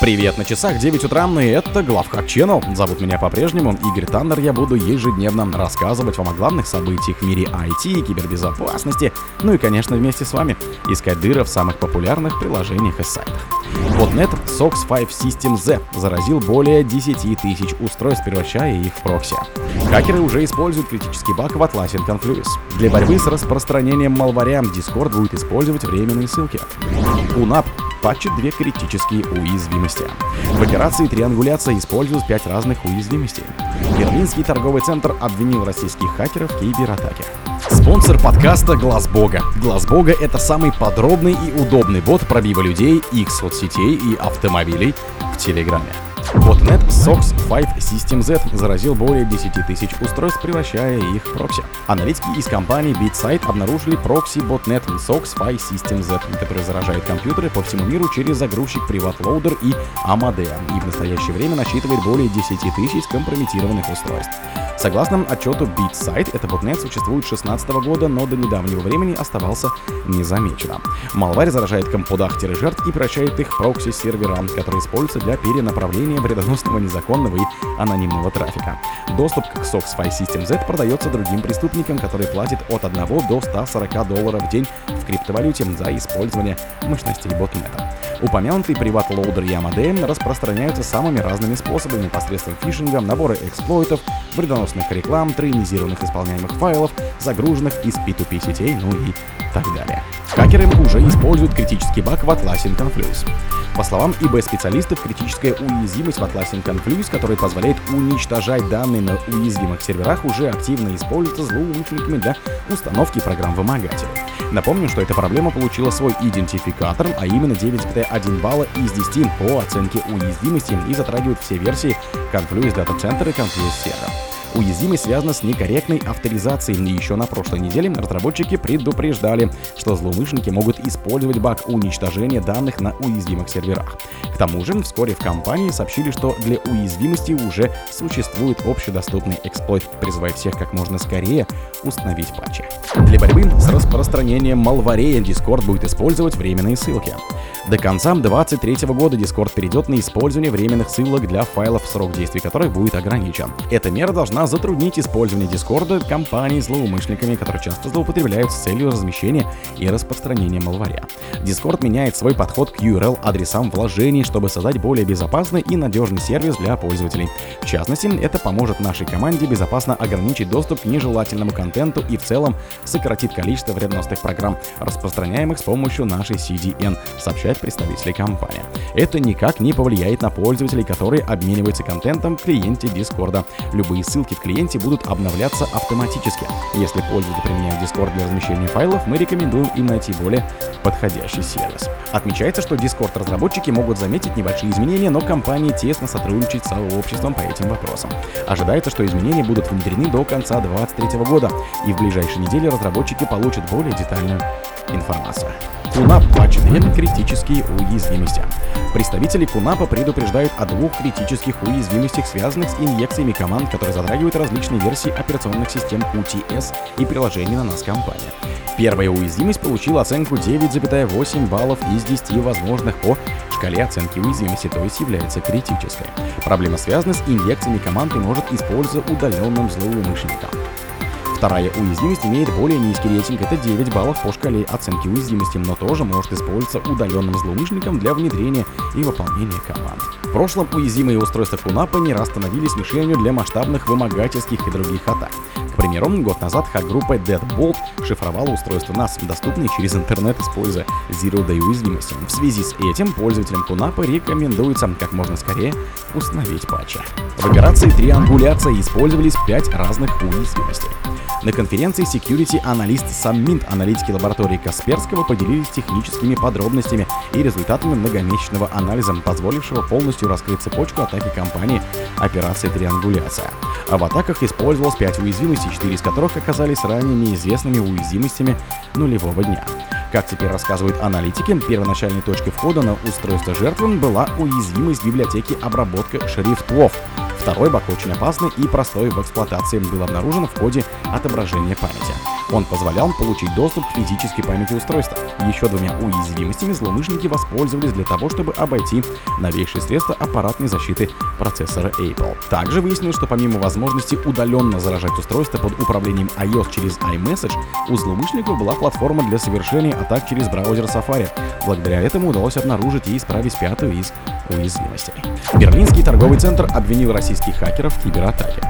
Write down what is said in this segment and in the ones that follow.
Привет, на часах 9 утра, и это Главхак Channel. Зовут меня по-прежнему Игорь Таннер. Я буду ежедневно рассказывать вам о главных событиях в мире IT кибербезопасности. Ну и, конечно, вместе с вами искать дыры в самых популярных приложениях и сайтах. Botnet SOX 5 System Z заразил более 10 тысяч устройств, превращая их в прокси. Хакеры уже используют критический баг в Atlassian Confluence. Для борьбы с распространением малваря Discord будет использовать временные ссылки. UNAP патчит две критические уязвимости. В операции «Триангуляция» используют пять разных уязвимостей. Берлинский торговый центр обвинил российских хакеров в кибератаке. Спонсор подкаста Глаз Бога. Глаз Бога это самый подробный и удобный бот пробива людей, их соцсетей и автомобилей в Телеграме. Botnet SOX 5 System Z заразил более 10 тысяч устройств, превращая их в прокси. Аналитики из компании BitSight обнаружили прокси Botnet SOX 5 System Z, который заражает компьютеры по всему миру через загрузчик PrivatLoader и Amadea, и в настоящее время насчитывает более 10 тысяч скомпрометированных устройств. Согласно отчету BitSight, это ботнет существует с 2016 года, но до недавнего времени оставался незамеченным. Малварь заражает компудах-жертв и превращает их в прокси-сервера, которые используются для перенаправления вредоносного, незаконного и анонимного трафика. Доступ к SOX Spy System Z продается другим преступникам, которые платят от 1 до 140 долларов в день в криптовалюте за использование мощностей ботнета. Упомянутый приват-лоудер Yamade распространяются самыми разными способами посредством фишинга, набора эксплойтов, вредоносных реклам, тройнизированных исполняемых файлов, загруженных из P2P сетей, ну и так далее. Хакеры уже используют критический баг в Atlassian Confluence. По словам ИБ-специалистов, критическая уязвимость в Atlassian Confluence, которая позволяет уничтожать данные на уязвимых серверах, уже активно используется злоумышленниками для установки программ-вымогателей. Напомню, что эта проблема получила свой идентификатор, а именно 9,1 балла из 10 по оценке уязвимости и затрагивает все версии Confluence Data Center и Confluence Server. Уязвимость связана с некорректной авторизацией. И еще на прошлой неделе разработчики предупреждали, что злоумышленники могут использовать баг уничтожения данных на уязвимых серверах. К тому же, вскоре в компании сообщили, что для уязвимости уже существует общедоступный эксплойт, призывая всех как можно скорее установить патчи. Для борьбы с распространением малварея Discord будет использовать временные ссылки. До конца 2023 года Discord перейдет на использование временных ссылок для файлов, срок действия которых будет ограничен. Эта мера должна затруднить использование Discord компаний злоумышленниками, которые часто злоупотребляют с целью размещения и распространения малваря. Discord меняет свой подход к URL-адресам вложений, чтобы создать более безопасный и надежный сервис для пользователей. В частности, это поможет нашей команде безопасно ограничить доступ к нежелательному контенту и в целом сократит количество вредоносных программ, распространяемых с помощью нашей CDN, сказать представители компании. Это никак не повлияет на пользователей, которые обмениваются контентом в клиенте Discord. Любые ссылки в клиенте будут обновляться автоматически. Если пользователь применяет Discord для размещения файлов, мы рекомендуем им найти более подходящий сервис. Отмечается, что Discord разработчики могут заметить небольшие изменения, но компания тесно сотрудничает с сообществом по этим вопросам. Ожидается, что изменения будут внедрены до конца 2023 года, и в ближайшие недели разработчики получат более детальную информацию. КУНАП две критические уязвимости. Представители КУНАПа предупреждают о двух критических уязвимостях, связанных с инъекциями команд, которые затрагивают различные версии операционных систем UTS и приложений на нас компания. Первая уязвимость получила оценку 9,8 баллов из 10 возможных по шкале оценки уязвимости, то есть является критической. Проблема связана с инъекциями команд и может использоваться удаленным злоумышленником. Вторая уязвимость имеет более низкий рейтинг, это 9 баллов по шкале оценки уязвимости, но тоже может использоваться удаленным злоумышленником для внедрения и выполнения команд. В прошлом уязвимые устройства Кунапа не раз становились мишенью для масштабных вымогательских и других атак. Примеру, год назад хак-группа Deadbolt шифровала устройства NAS, доступные через интернет, используя Zero Day уязвимости. В связи с этим пользователям Кунапа рекомендуется как можно скорее установить патчи. В операции «Триангуляция» использовались 5 разных уязвимостей. На конференции Security Analyst Summit аналитики лаборатории Касперского поделились техническими подробностями и результатами многомесячного анализа, позволившего полностью раскрыть цепочку атаки компании операции «Триангуляция». А в атаках использовалось 5 уязвимостей, 4 из которых оказались ранее неизвестными уязвимостями нулевого дня. Как теперь рассказывают аналитики, первоначальной точкой входа на устройство жертвы была уязвимость библиотеки обработка шрифтов, Второй баг очень опасный и простой в эксплуатации был обнаружен в ходе отображения памяти. Он позволял получить доступ к физической памяти устройства. Еще двумя уязвимостями злоумышленники воспользовались для того, чтобы обойти новейшие средства аппаратной защиты процессора Apple. Также выяснилось, что помимо возможности удаленно заражать устройство под управлением iOS через iMessage, у злоумышленников была платформа для совершения атак через браузер Safari. Благодаря этому удалось обнаружить и исправить пятую из уязвимостей. Берлинский торговый центр обвинил российских хакеров в кибератаке.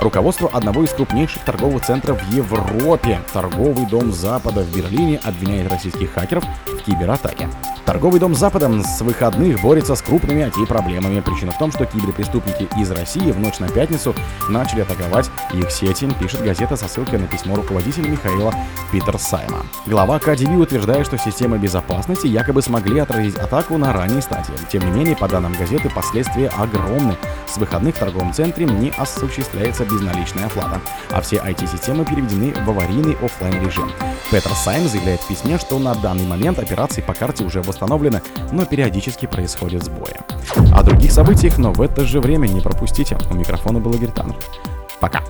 Руководство одного из крупнейших торговых центров в Европе, торговый дом Запада в Берлине, обвиняет российских хакеров в кибератаке. Торговый дом Запада с выходных борется с крупными IT-проблемами. Причина в том, что киберпреступники из России в ночь на пятницу начали атаковать их сети, пишет газета со ссылкой на письмо руководителя Михаила Питерсайма. Глава КДБ утверждает, что системы безопасности якобы смогли отразить атаку на ранней стадии. Тем не менее, по данным газеты, последствия огромны. С выходных в торговом центре не осуществляется безналичная оплата, а все IT-системы переведены в аварийный офлайн режим. Петер Сайм заявляет в письме, что на данный момент операции по карте уже восстановлены, но периодически происходят сбои. О других событиях, но в это же время не пропустите. У микрофона был Игорь Таннер. Пока.